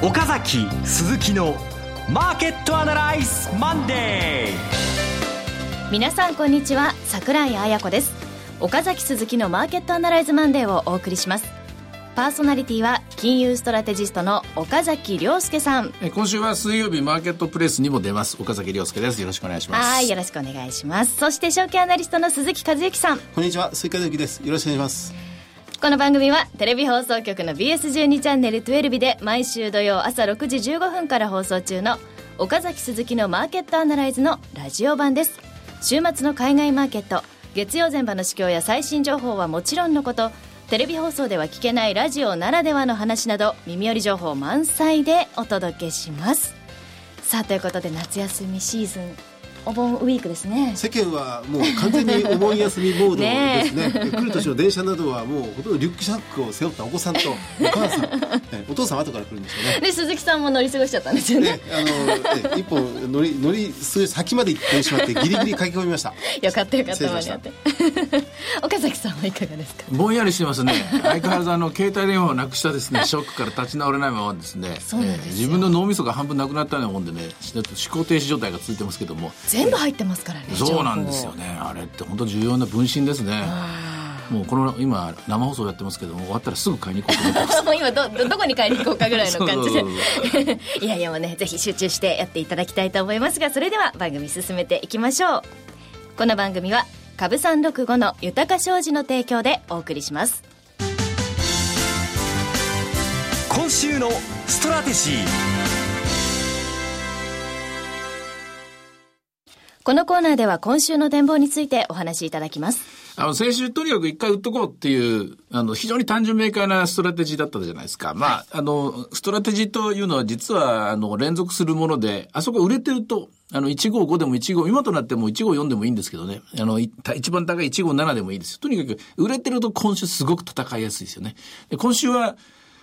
岡崎鈴木のマーケットアナライズマンデー。皆さんこんにちは。桜井彩子です。岡崎鈴木のマーケットアナライズマンデーをお送りします。パーソナリティは金融ストラテジストの岡崎良介さん。今週は水曜日マーケットプレスにも出ます。岡崎良介です。よろしくお願いします。はいよろしくお願いします。そして証券アナリストの鈴木一之さん。こんにちは。鈴木一之です。よろしくお願いしますこの番組はテレビ放送局の BS12 チャンネル12日で毎週土曜朝6時15分から放送中の岡崎鈴木のマーケットアナライズのラジオ版です。週末の海外マーケット月曜前場の市況や最新情報はもちろんのことテレビ放送では聞けないラジオならではの話など耳寄り情報満載でお届けします。さあということで夏休みシーズンお盆ウィークですね。世間はもう完全にお盆休みモードですね。来る年の電車などはもうほとんどリュックシャックを背負ったお子さんと お母さん、お父さん後から来るんですよね。で鈴木さんも乗り過ごしちゃったんですよね。ねあの一本乗り乗り数先まで行ってしまってギリギリ駆け込みました。よかったよかった間に合って。岡崎さんはいかがですか？ぼんやりしてますね。相変わらずあの携帯電話をなくしたですね。ショックから立ち直れないままですね。えー、自分の脳みそが半分なくなったようなもんでね思考停止状態が続いてますけども全部入ってますからねそうなんですよね。あれって本当重要な分身ですね。もうこの今生放送やってますけども終わったらすぐ買いに行こうと思ってます。今どどこに買いに行こうかぐらいの感じで。いやいやもうねぜひ集中してやっていただきたいと思いますがそれでは番組進めていきましょう。この番組は株365の豊か商事の提供でお送りします。今週のストラテジーこのコーナーでは今週の展望についてお話しいただきます。あの、先週とにかく一回売っとこうっていう、あの、非常に単純明快なストラテジーだったじゃないですか。まあ、あの、ストラテジーというのは実は、あの、連続するもので、あそこ売れてると、あの、155でも15、今となっても154でもいいんですけどね。あの、一番高い157でもいいですよ。とにかく、売れてると今週すごく戦いやすいですよね。で今週は、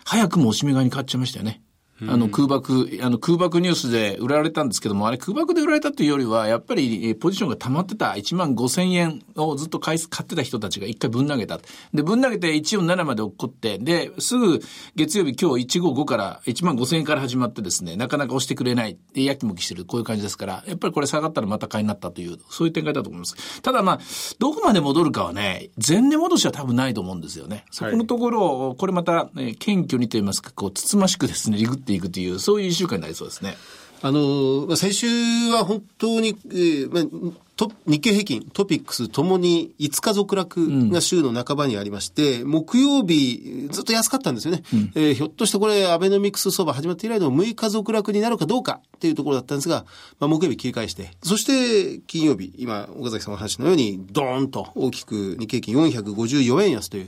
早くもおしめ買いに買っちゃいましたよね。あの空爆、あの空爆ニュースで売られたんですけども、あれ空爆で売られたというよりは、やっぱりポジションが溜まってた1万5千円をずっと買い買ってた人たちが一回ぶん投げた。で、ぶん投げて147まで落っこって、で、すぐ月曜日今日155から1万5千円から始まってですね、なかなか押してくれない。で、やきもきしてる。こういう感じですから、やっぱりこれ下がったらまた買いになったという、そういう展開だと思います。ただまあ、どこまで戻るかはね、前年戻しは多分ないと思うんですよね。そこのところを、これまた、え謙虚にと言いますか、こう、つつましくですね、リグっていくという、そういう一週間になりそうですね。あの、先週は本当に、えーまあ、と日経平均、トピックスともに5日続落が週の半ばにありまして、うん、木曜日ずっと安かったんですよね、うん、えー、ひょっとしてこれアベノミクス相場始まって以来の6日続落になるかどうかっていうところだったんですが、まあ、木曜日切り返して、そして金曜日、今、岡崎さんの話のように、ドーンと大きく日経平均454円安とい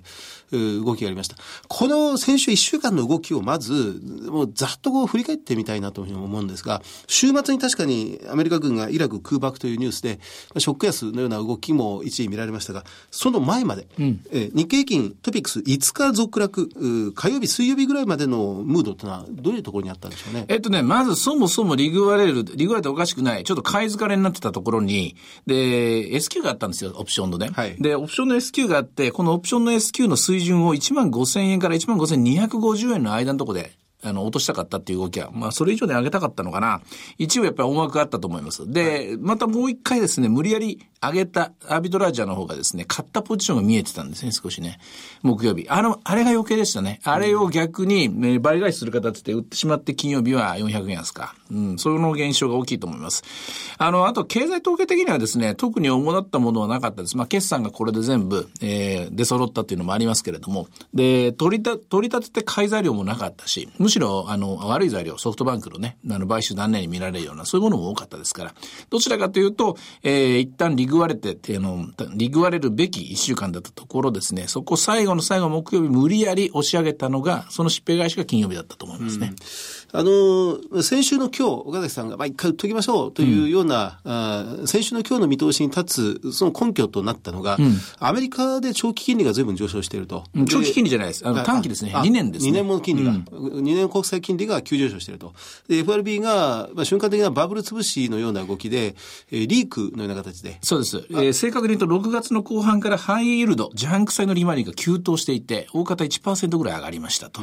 う動きがありました。この先週1週間の動きをまず、もうざっとこう振り返ってみたいなというふうに思うんですが、週末に確かにアメリカ軍がイラク空爆というニュースで、ショック安のような動きも一時見られましたが、その前まで、うん、え日経平均トピックス5日続落、火曜日、水曜日ぐらいまでのムードというのは、どういうところにあったんでしょうね？えっとね、まずそもそもリグワレル、リグワレルっておかしくない、ちょっと買い疲れになってたところに、で、S q があったんですよ、オプションのね。はい、で、オプションの S q があって、このオプションの S q の水準を1万5000円から1万5250円の間のところで、あの、落としたかったっていう動きは、まあ、それ以上で上げたかったのかな。一応やっぱり思惑があったと思います。で、またもう一回ですね、無理やり上げたアービトラージャーの方がですね、買ったポジションが見えてたんですね、少しね。木曜日。あの、あれが余計でしたね。あれを逆に、ね、倍返しする形で売ってしまって金曜日は400円安か。うん、その現象が大きいと思います。あの、あと経済統計的にはですね、特に主だったものはなかったです。まあ、決算がこれで全部、えー、出揃ったっていうのもありますけれども、で、取りた、取り立てて買い材料もなかったし、むむしろ、あの、悪い材料、ソフトバンクのね、あの、買収断念に見られるような、そういうものも多かったですから、どちらかというと、えー、一旦リグわれて、あの、リグわれるべき一週間だったところですね、そこ最後の最後木曜日無理やり押し上げたのが、その疾病会社が金曜日だったと思いますね。あの、先週の今日、岡崎さんが、まあ、一回売っときましょうというような、うん、あ先週の今日の見通しに立つ、その根拠となったのが、うん、アメリカで長期金利が随分上昇していると。長期金利じゃないです。あの短期ですね。2年ですね。2年もの金利が、うん、2年国債金利が急上昇していると。で、FRB が、まあ、瞬間的なバブル潰しのような動きで、えー、リークのような形で。そうです。えー、正確に言うと6月の後半からハイイールド、ジャンク債の利回りが急騰していて、大方1%ぐらい上がりましたと。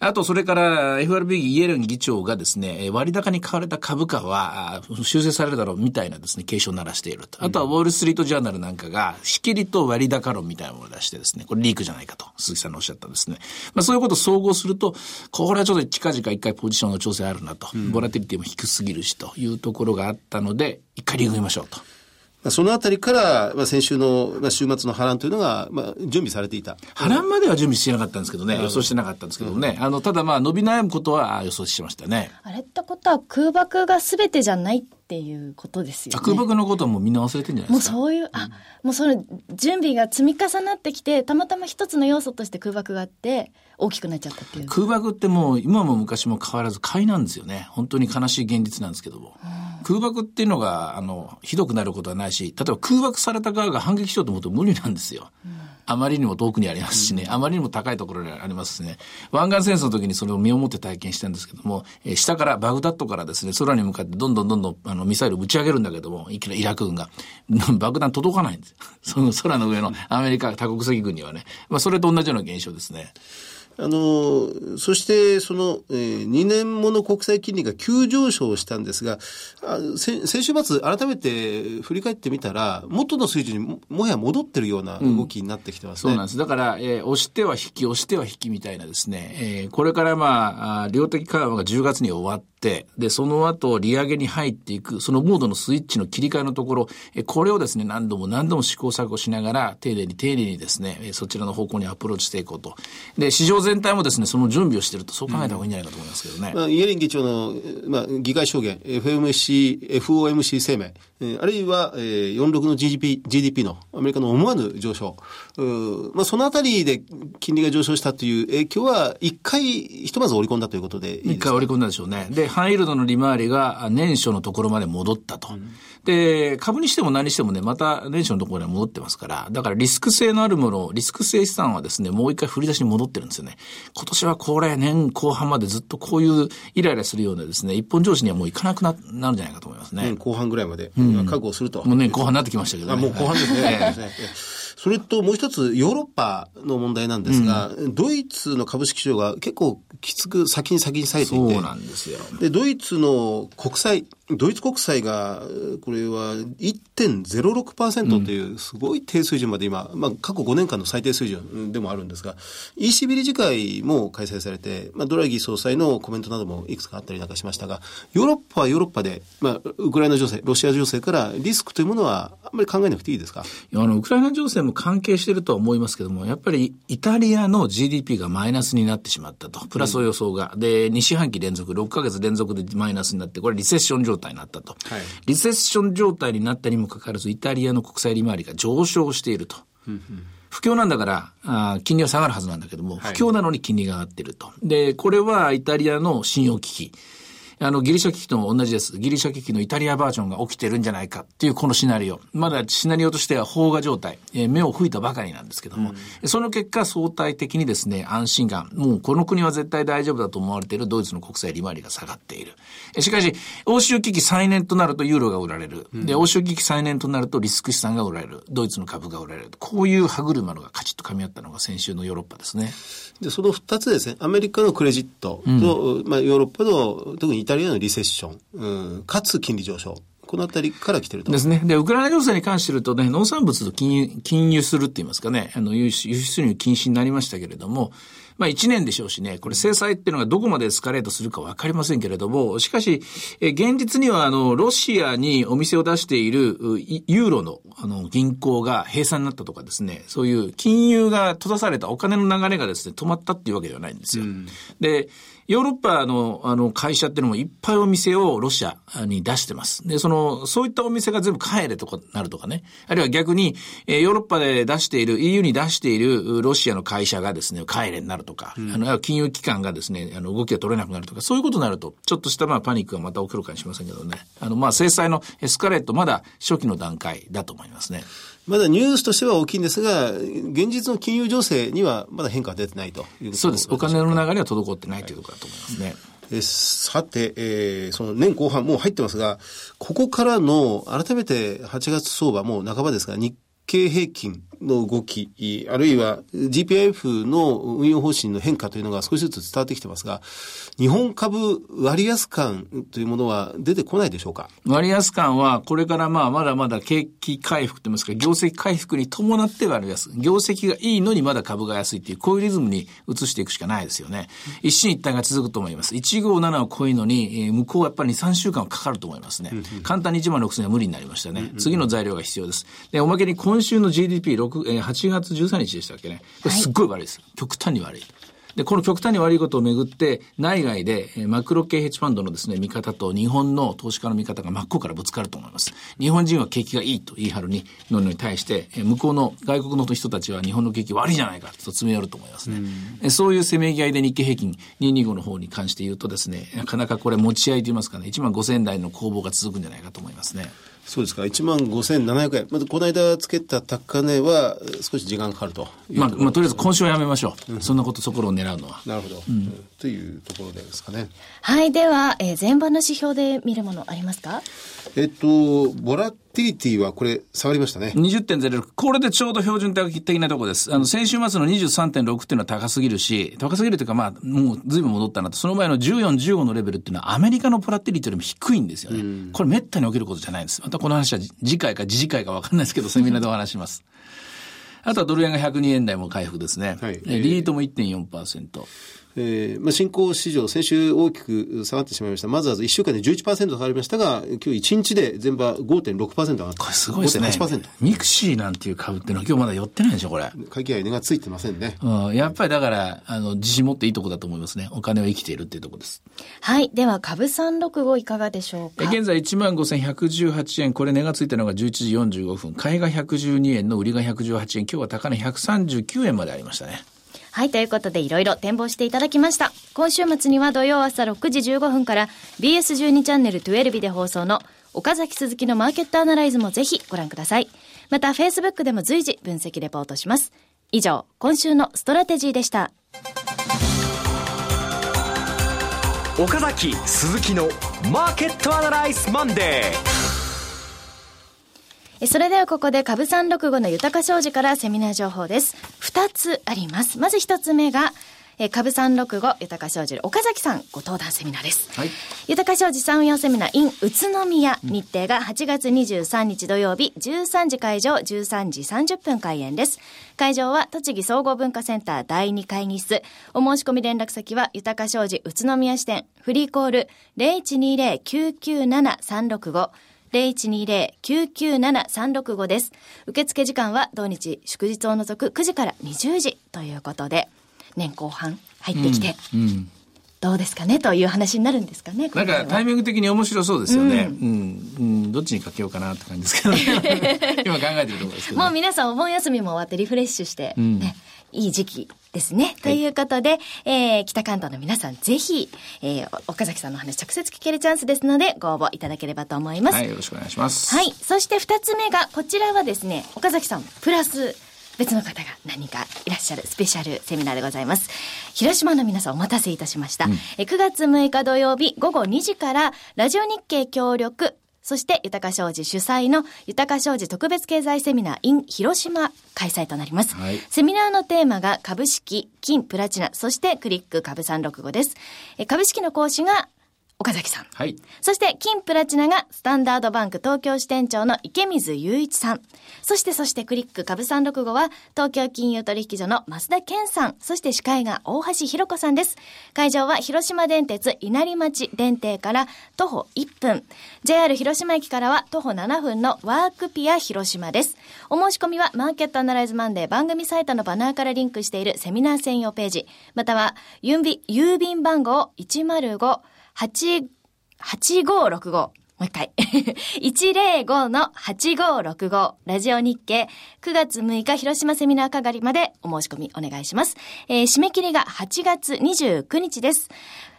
あと、それから FRB イエレンン議長がですね、割高に買われた株価は修正されるだろうみたいなですね、警鐘を鳴らしていると。あとはウォールストリートジャーナルなんかが、仕切りと割高論みたいなものを出してですね、これリークじゃないかと、鈴木さんのおっしゃったですね。まあそういうことを総合すると、これはちょっと近々一回ポジションの調整あるなと、ボラティリティも低すぎるしというところがあったので、一回リーグ見ましょうと。そのあたりから、まあ、先週の、まあ、週末の波乱というのが、まあ、準備されていた。波乱までは準備してなかったんですけどね、予想してなかったんですけどね、あの、ただまあ、伸び悩むことは予想してましたね。あれってことは空爆が全てじゃないっていうことですよね。空爆のことはもうみんな忘れてんじゃないですか？もうそういう、あ、もうその準備が積み重なってきて、たまたま一つの要素として空爆があって、大きくなっちゃったっていう。空爆ってもう今も昔も変わらず買いなんですよね。本当に悲しい現実なんですけども。空爆っていうのが、あの、ひどくなることはないし、例えば空爆された側が反撃しようと思うと無理なんですよ。あまりにも遠くにありますしね、あまりにも高いところにありますしね、湾岸戦争の時にそれを身をもって体験したんですけども、え、下からバグダッドからですね、空に向かってどんどんどんどんあのミサイルを打ち上げるんだけども、いきなりイラク軍が、爆弾届かないんです。その空の上のアメリカ多国籍軍にはね。まあそれと同じような現象ですね。あの、そしてその、えー、2年もの国債金利が急上昇したんですが、あ先先週末改めて振り返ってみたら、元の水準にももはや戻ってるような動きになってきてますね。うん、そうなんです。だから、えー、押しては引き、押しては引きみたいなですね、えー、これからまあ、量的緩和が10月に終わって、で、その後利上げに入っていく、そのモードのスイッチの切り替えのところ、えこれをですね、何度も何度も試行錯誤しながら、丁寧に丁寧にですね、そちらの方向にアプローチしていこうと。で、市場全体もですね、その準備をしていると、そう考えた方がいいんじゃないかと思いますけどね。うん、まあ、イエレン議長の、まあ、議会証言、FMC、FOMC 声明、えあるいは、えー、46の GDP, GDP のアメリカの思わぬ上昇。まあ、そのあたりで金利が上昇したという影響は、一回、ひとまず織り込んだということで一回織り込んだでしょうね。で、ハイイールドの利回りが年初のところまで戻ったと。うんで、株にしても何にしてもね、また年初のところに戻ってますから、だからリスク性のあるもの、リスク性資産はですね、もう一回振り出しに戻ってるんですよね。今年はこれ年後半までずっとこういうイライラするようなですね、一本上司にはもういかなくななるんじゃないかと思いますね。年後半ぐらいまで、うん、覚悟すると。もう年後半になってきましたけどね。あ、もう後半ですね。それともう一つ、ヨーロッパの問題なんですが、うん、ドイツの株式市場が結構きつく先に先に咲いていて。そうなんですよ。で、ドイツの国債、ドイツ国債が、これは1.06%というすごい低水準まで今、まあ過去5年間の最低水準でもあるんですが、ECB 理事会も開催されて、まあドラギ総裁のコメントなどもいくつかあったりなんかしましたが、ヨーロッパはヨーロッパで、まあウクライナ情勢、ロシア情勢からリスクというものはあんまり考えなくていいですか？あの、ウクライナ情勢も関係しているとは思いますけども、やっぱりイタリアの GDP がマイナスになってしまったと。プラス予想が。うん、で、2四半期連続、6ヶ月連続でマイナスになって、これリセッション状態になったと。はい、リセッション状態になったにもかかわらず、イタリアの国債利回りが上昇していると。不況なんだからあ、金利は下がるはずなんだけども、不況なのに金利が上がっていると。で、これはイタリアの信用危機。あの、ギリシャ危機と同じです。ギリシャ危機のイタリアバージョンが起きてるんじゃないかっていうこのシナリオ。まだシナリオとしては飽和状態、えー、目を吹いたばかりなんですけども、うん、その結果相対的にですね、安心感、もうこの国は絶対大丈夫だと思われているドイツの国債利回りが下がっている。しかし、欧州危機再燃となるとユーロが売られる。で、欧州危機再燃となるとリスク資産が売られる。ドイツの株が売られる。こういう歯車のがカチッと噛み合ったのが先週のヨーロッパですね。で、その二つですね、アメリカのクレジットと、うん、まあヨーロッパの、特にイタリアのリセッション。うん、かつ金利上昇。このあたりから来てると。ですね。で、ウクライナ情勢に関して言うとね、農産物と金融、金融するって言いますかね、あの、輸出入禁止になりましたけれども、まあ一年でしょうしね、これ制裁っていうのがどこまでエスカレートするかわかりませんけれども、しかし、え現実にはあの、ロシアにお店を出しているユーロのあの銀行が閉鎖になったとかですね、そういう金融が閉ざされたお金の流れがですね、止まったっていうわけではないんですよ。うん、で、ヨーロッパのあの会社っていうのもいっぱいお店をロシアに出してます。で、その、そういったお店が全部帰れとかなるとかね。あるいは逆に、えー、ヨーロッパで出している、EU に出しているロシアの会社がですね、帰れになるとか、うん、あの、金融機関がですね、あの、動きが取れなくなるとか、そういうことになると、ちょっとしたまあパニックがまた起きるかもしれませんけどね。あの、まあ制裁のエスカレートまだ初期の段階だと思いますね。まだニュースとしては大きいんですが、現実の金融情勢にはまだ変化は出てないというそうです。お金の流れは滞ってないというところだと思いますね。えさて、えー、その年後半もう入ってますが、ここからの改めて8月相場もう半ばですが、日経平均の動き、あるいは GPIF の運用方針の変化というのが少しずつ伝わってきてますが、日本株割安感というものは出てこないでしょうか？割安感は、これからまあまだまだ景気回復といいますか、業績回復に伴って割安。業績がいいのにまだ株が安いっていう、こういうリズムに移していくしかないですよね。一進一退が続くと思います。157を超えるのに、向こうはやっぱり2、3週間はかかると思いますね。簡単に1万6000は無理になりましたね。次の材料が必要です。で、おまけに今週の GDP6、えー、8月13日でしたっけね。これすっごい悪いです。はい、極端に悪い。で、この極端に悪いことをめぐって、内外で、マクロ系ヘッジファンドのですね、見方と日本の投資家の見方が真っ向からぶつかると思います。日本人は景気がいいと言い張るに、のに対して、向こうの外国の人たちは日本の景気悪いじゃないかと詰め寄ると思いますね。うそういうせめぎ合いで日経平均225の方に関して言うとですね、なかなかこれ持ち合いと言いますかね、1万5000台の攻防が続くんじゃないかと思いますね。そうですか。1万5700円。まず、この間つけた高値は少し時間かかるとまあ、まあ、とりあえず今週はやめましょう。うん、そんなこと、そこを狙うのは。なるほど。うん、というところですかね。はい。では、えー、前場の指標で見るものありますか？えっと、ボラティリティはこれ、下がりましたね。20.06。これでちょうど標準的なところです。あの、先週末の23.6っていうのは高すぎるし、高すぎるというか、まあ、もうずいぶん戻ったなと。その前の14、15のレベルっていうのはアメリカのボラティリティよりも低いんですよね。これめったに起きることじゃないんです。またこの話は次回か次次回かわかんないですけど、セミナーでお話します。あとはドル円が102円台も回復ですね。はい、リートも1.4%。えー、まあ、新興市場、先週大きく下がってしまいました。まずは1週間で11%下がりましたが、今日1日で前場5.6%上がってこれすごいですね。5.8%。ミクシィなんていう株っていうのは今日まだ寄ってないでしょ、これ。買い値がついてませんね。うん。やっぱりだから、あの、自信持っていいとこだと思いますね。お金は生きているっていうところです。はい。では、株365いかがでしょうか？現在15,118円。これ値がついたのが11時45分。買いが112円の売りが118円。今日は高値139円までありましたね。はい、ということでいろいろ展望していただきました。今週末には土曜朝6時15分から BS12 チャンネル12で放送の岡崎鈴木のマーケットアナライズもぜひご覧ください。また Facebook でも随時分析レポートします。以上、今週のストラテジーでした。岡崎鈴木のマーケットアナライズマンデー。それではここで株三六五の豊か商事からセミナー情報です。二つあります。まず一つ目が、え株三六五豊か商事岡崎さんご登壇セミナーです。はい。豊か商事産業セミナー in 宇都宮、日程が8月23日土曜日13時会場13時30分開演です。会場は栃木総合文化センター第2会議室。お申し込み連絡先は豊か商事宇都宮支店フリーコール0120-997-365 0120-997-365です。受付時間は土日祝日を除く9時から20時ということで、年後半入ってきて、うん、うんどうですかね？という話になるんですかね？なんかタイミング的に面白そうですよね。うん、うん、うん、どっちにかけようかなって感じですけど、ね、今考えてるところですけど、ね、もう皆さんお盆休みも終わってリフレッシュして、ね、うん、いい時期ですね。ということで、えー、北関東の皆さん、ぜひ、えー、岡崎さんの話直接聞けるチャンスですので、ご応募いただければと思います。はい、よろしくお願いします。はい。そして二つ目が、こちらはですね、岡崎さん、プラス、別の方が何かいらっしゃるスペシャルセミナーでございます。広島の皆さんお待たせいたしました。うん、え9月6日土曜日午後2時からラジオ日経協力そして、豊か商事主催の豊か商事特別経済セミナー in 広島開催となります。はい、セミナーのテーマが株式、金、プラチナ、そしてクリック株365です。株式の講師が岡崎さん。はい。そして、金プラチナがスタンダードバンク東京支店長の池水雄一さん。そして、そしてクリック株365は、東京金融取引所の増田健さん。そして司会が大橋弘子さんです。会場は広島電鉄稲荷町電停から徒歩1分。JR 広島駅からは徒歩7分のワークピア広島です。お申し込みはマーケットアナライズマンデー番組サイトのバナーからリンクしているセミナー専用ページ、または郵便番号105 8565。もう一回。105の8565。ラジオ日経9月6日広島セミナー係までお申し込みお願いします。えー、締め切りが8月29日です。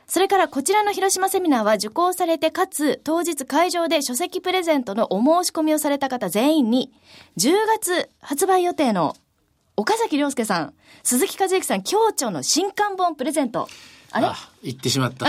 それからこちらの広島セミナーは受講されてかつ当日会場で書籍プレゼントのお申し込みをされた方全員に10月発売予定の岡崎良介さん、鈴木和之さん、協調の新刊本プレゼントあれ？言ってしまった。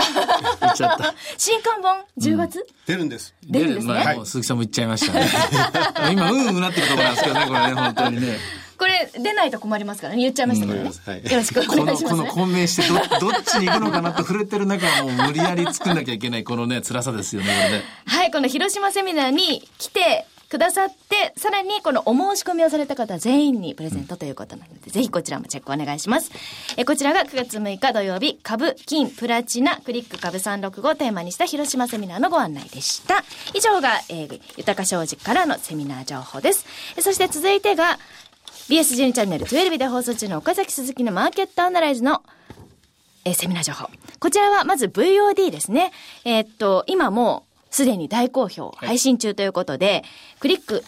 言っちゃった。新刊本？10月、うん、出るんです。出るんですね。まあ、鈴木さんも言っちゃいましたね。今、うんうんなってるところなんですけどね、これね、本当にね。これ出ないと困りますからね言っちゃいましたけどね、うんはい、よろしくお願いします、ね、この混迷してどどっちに行くのかなと触れてる中もう無理やり作んなきゃいけないこのね辛さですよねねはいこの広島セミナーに来てくださって、さらにこのお申し込みをされた方全員にプレゼントということなので、ぜひこちらもチェックお願いします。えこちらが9月6日土曜日、株、金、プラチナ、クリック株365をテーマにした広島セミナーのご案内でした。以上が、えー、豊か商事からのセミナー情報です。そして続いてが、BS12 チャンネル12で放送中の岡崎鈴木のマーケットアナライズのえ、セミナー情報。こちらはまず VOD ですね。えー、っと、今もすでに大好評、配信中ということで、はい、クリック、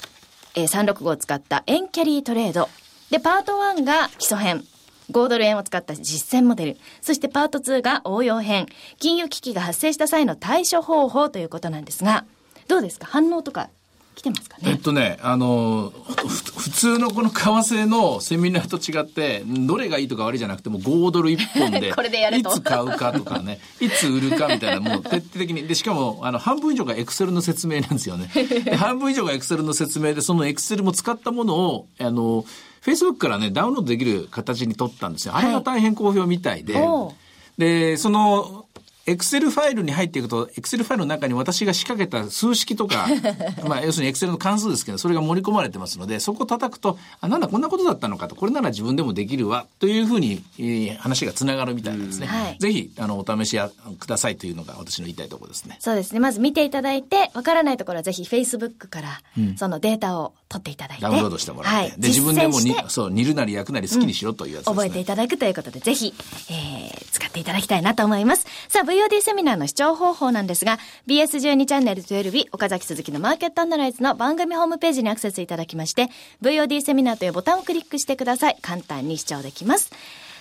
えー、365を使ったエンキャリートレード。で、パート1が基礎編。5ドル円を使った実践モデル。そしてパート2が応用編。金融危機が発生した際の対処方法ということなんですが、どうですか？反応とか来てますかね？えっとね、あの、普通のこの為替のセミナーと違って、どれがいいとか悪いじゃなくても5ドル1本で、いつ買うかとかね、いつ売るかみたいな、もう徹底的に。で、しかも、あの、半分以上がエクセルの説明なんですよね。半分以上がエクセルの説明で、そのエクセルも使ったものを、あの、Facebook からね、ダウンロードできる形に取ったんですよ。あれが大変好評みたいで、はい、で、その、エクセルファイルに入っていくと、エクセルファイルの中に私が仕掛けた数式とか、まあ、要するにエクセルの関数ですけど、それが盛り込まれてますので、そこを叩くと、あ、なんだ、こんなことだったのかと、これなら自分でもできるわ、というふうに、えー、話がつながるみたいなんですね。はい、ぜひ、あの、お試しやくださいというのが私の言いたいところですね。そうですね。まず見ていただいて、わからないところはぜひ Facebook から、そのデータを取っていただいて。ダウンロードしてもらって。はい、で、自分でもに、そう、煮るなり焼くなり好きにしろというやつですね、うん、覚えていただくということで、ぜひ、えー、使っていただきたいなと思います。さあ、VOD セミナーの視聴方法なんですが、BS12 チャンネル12日、岡崎鈴木のマーケットアナライズの番組ホームページにアクセスいただきまして、VOD セミナーというボタンをクリックしてください。簡単に視聴できます。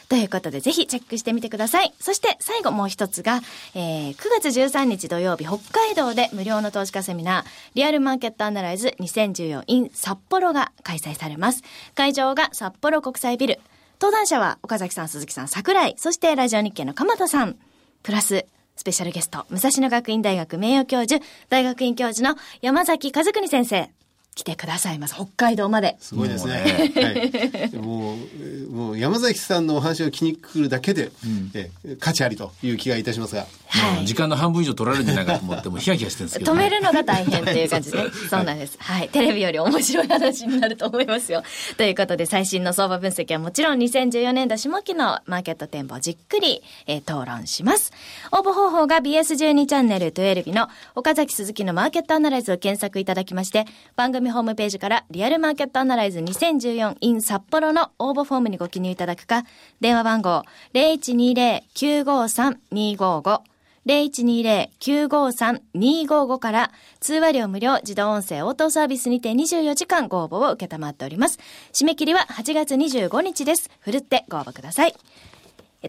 ということで、ぜひチェックしてみてください。そして最後もう一つが、えー、9月13日土曜日、北海道で無料の投資家セミナー、リアルマーケットアナライズ 2014in 札幌が開催されます。会場が札幌国際ビル。登壇者は岡崎さん、鈴木さん、桜井、そしてラジオ日経の鎌田さん、プラススペシャルゲスト、武蔵野学院大学名誉教授、大学院教授の山崎和邦先生。来てくださいます。北海道まで。すごいですね。はい、もう、もう山崎さんのお話を聞きに来るだけで、うん、え価値ありという気がいたしますが。はい、時間の半分以上取られるんじゃないかと思って、もヒヤヒヤしてるんですけど、ね、止めるのが大変っていう感じで、ね、そうなんです。はい。テレビより面白い話になると思いますよ。ということで、最新の相場分析はもちろん2014年度下期のマーケット展望をじっくり、えー、討論します。応募方法が BS12 チャンネル12日の岡崎鈴木のマーケットアナライズを検索いただきまして、番組ホームページからリアルマーケットアナライズ 2014in 札幌の応募フォームにご記入いただくか、電話番号0120-953-255 0120-953-255から通話料無料自動音声応答サービスにて24時間ご応募を受けたまっております。締め切りは8月25日です。ふるってご応募ください。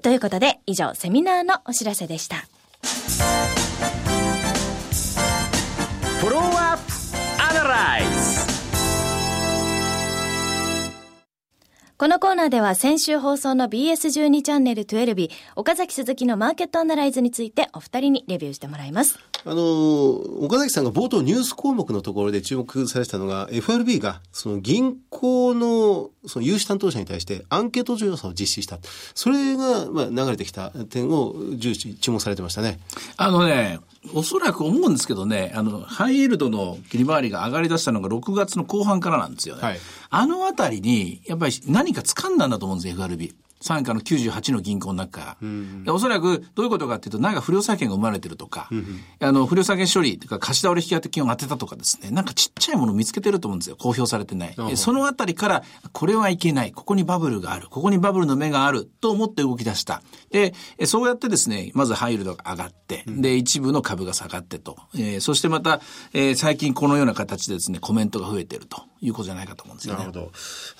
ということで、以上、セミナーのお知らせでした。フォローアップこのコーナーでは先週放送の BS12 チャンネル12岡崎鈴木のマーケットアナライズについてお二人にレビューしてもらいます。あの、岡崎さんが冒頭ニュース項目のところで注目されてたのが FRB がその銀行のその融資担当者に対してアンケート調査を実施した。それがまあ流れてきた点を重視、注目されてましたね。あのね、おそらく思うんですけどね、あの、ハイエルドの切り回りが上がり出したのが6月の後半からなんですよね。はい、あのあたりに、やっぱり何か掴んだんだと思うんですよ、FRB。傘下の98の銀行の中から。うん、おそらくどういうことかっていうと、なんか不良債権が生まれてるとか、うん、あの、不良債権処理とか貸し倒れ引き当て金を当てたとかですね、なんかちっちゃいものを見つけてると思うんですよ。公表されてない。そのあたりから、これはいけない。ここにバブルがある。ここにバブルの目がある。と思って動き出した。で、そうやってですね、まずハイルドが上がって、うん、で、一部の株が下がってと。えー、そしてまた、えー、最近このような形でですね、コメントが増えてるということじゃないかと思うんですよね。なるほど。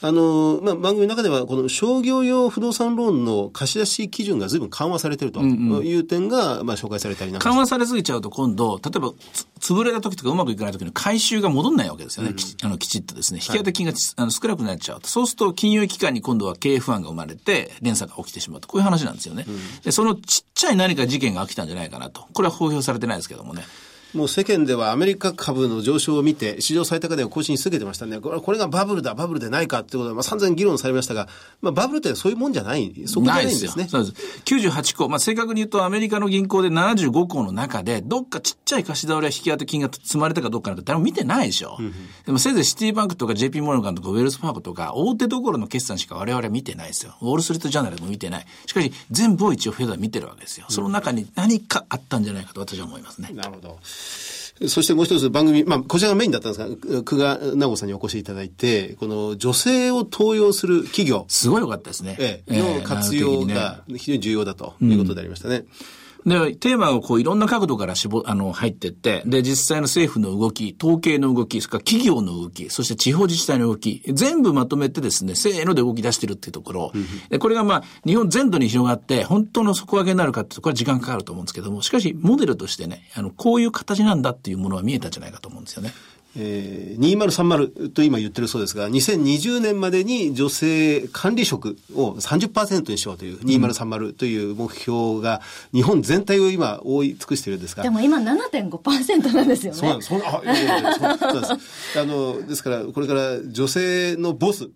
あの、まあ、番組の中では、この商業用不動動産ローンの貸し出し基準が随分緩和されてるという点が、まあ、紹介されたりなんか緩和されすぎちゃうと今度、例えば、潰れた時とかうまくいかない時の回収が戻んないわけですよね。うん、きあのきちっとですね。引き当て金が、はい、あの少なくなっちゃうと。そうすると金融機関に今度は経営不安が生まれて、連鎖が起きてしまうと。こういう話なんですよね。うん、で、そのちっちゃい何か事件が起きたんじゃないかなと。これは公表されてないですけどもね。もう世間ではアメリカ株の上昇を見て、史上最高値を更新し続けてましたね。これこれがバブルだ、バブルでないかってことで、まあ、散々議論されましたが、まあ、バブルってそういうもんじゃない、そこじゃないんですね。そうです。98個、まあ、正確に言うとアメリカの銀行で75個の中で、どっかちっちゃい貸し倒れや引き当て金が積まれたかどうかなんか誰も見てないでしょ。うん、でもせいぜいシティバンクとか JP モルガンとかウェルスパークとか、大手どころの決算しか我々は見てないですよ。ウォールストリートジャーナルも見てない。しかし、全部を一応フェドは見てるわけですよ。その中に何かあったんじゃないかと私は思いますね。なるほど。そしてもう一つ番組、まあ、こちらがメインだったんですが、久我直子さんにお越しいただいて、この女性を登用する企業。すごい良かったですね。ええ、の活用が非常に重要だということでありましたね。うんで、テーマをこういろんな角度から絞、あの、入ってって、で、実際の政府の動き、統計の動き、それから企業の動き、そして地方自治体の動き、全部まとめてですね、せーので動き出してるっていうところ、で、これがまあ、日本全土に広がって、本当の底上げになるかってこれは時間かかると思うんですけども、しかし、モデルとしてね、あの、こういう形なんだっていうものは見えたんじゃないかと思うんですよね。えー、2030と今言ってるそうですが、2020年までに女性管理職を30%にしようという2030という目標が、日本全体を今覆い尽くしているんですが。でも今7.5%なんですよね。そうなんです。あいやいやそうです。あの、ですから、これから女性のボス、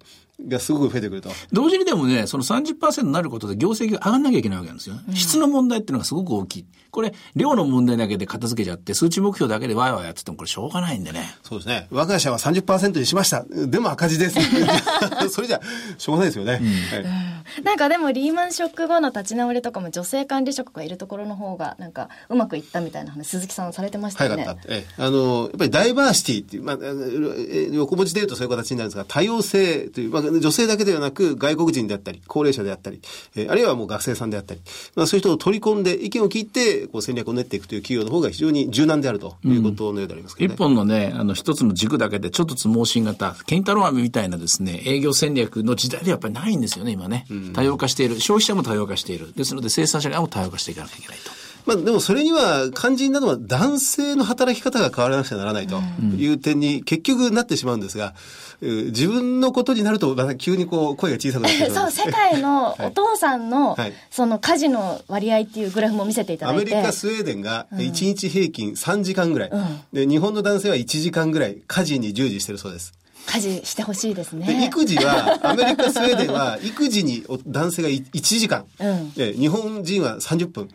がすごく増えてくると。同時にでもね、その30%になることで業績が上がんなきゃいけないわけなんですよ。うん、質の問題っていうのがすごく大きい。これ、量の問題だけで片付けちゃって、数値目標だけでわいわいやっててもこれしょうがないんでね。そうですね。我が社は30%にしました。でも赤字です。それじゃ、しょうがないですよね。うんはい、なんかでもリーマンショック後の立ち直りとかも女性管理職がいるところの方が、なんかうまくいったみたいな話、鈴木さんされてましたよね。はい、ええ、あの、やっぱりダイバーシティっていう、まあ、横文字で言うとそういう形になるんですが、多様性という、まあ、女性だけではなく、外国人であったり、高齢者であったり、えー、あるいはもう学生さんであったり、まあ、そういう人を取り込んで意見を聞いて、こう戦略を練っていくという企業の方が非常に柔軟であるということのようでありますけどね。うん、一本のね、あの、一つの軸だけで、ちょっとつ盲信型、ケンタロウ飴みたいなですね、営業戦略の時代でやっぱりないんですよね、今ね。多様化している。消費者も多様化している。ですので、生産者側も多様化していかなきゃいけないと。まあ、でもそれには肝心なのは男性の働き方が変わらなくちゃならないという点に結局なってしまうんですが、自分のことになるとまた急にこう声が小さくなって そう世界の お父さんの、その家事の割合っていうグラフも見せていただいて。アメリカスウェーデンが1日平均3時間ぐらい、うん、で日本の男性は1時間ぐらい家事に従事してるそうです家事してほしいですね。育児は、アメリカ、スウェーデンは、育児に男性が1時間、うん、で日本人は30分。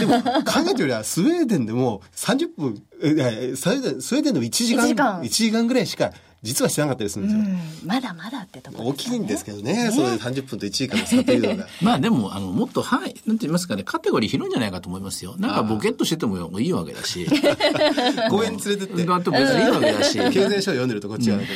でも、考えてよりは、スウェーデンでも30分、スウェーデンでも1時間、1時間 ,1 時間ぐらいしか実はしてなかったりするんですよ。うん、まだまだってところ、ね、大きいんですけどね、それで30分と1時間の差というのが。まあでも、あの、もっと、はい、なんて言いますかね、カテゴリー広いんじゃないかと思いますよ。なんかボケっとしててもいいわけだし。公園に連れてって。だって別にいいわけだし。経済書を読んでるとこっちは、ね。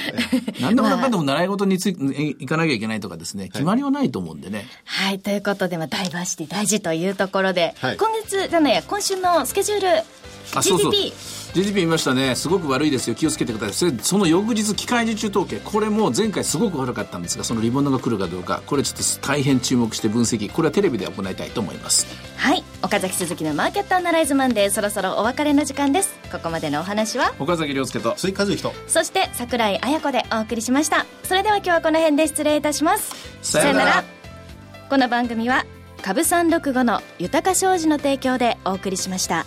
何でもなかんでも習い事につい行かなきゃいけないとかですね、決まりはないと思うんでね。はい、はい、ということで、まあ、ダイバーシティ大事というところで、はい、今月じゃないや、今週のスケジュール、あ、そうそう GDP 見ましたね、すごく悪いですよ、気をつけてください、その翌日、機械受注統計、これも前回すごく悪かったんですが、そのリボンドが来るかどうか、これちょっと大変注目して分析、これはテレビで行いたいと思います。はい、岡崎鈴木のマーケットアナライズマンデー、そろそろお別れの時間です。ここまでのお話は、岡崎亮介と、鈴木和之と、そして櫻井彩子でお送りしました。それでは今日はこの辺で失礼いたします。さよなら。この番組は、株三六五の豊か商事の提供でお送りしました。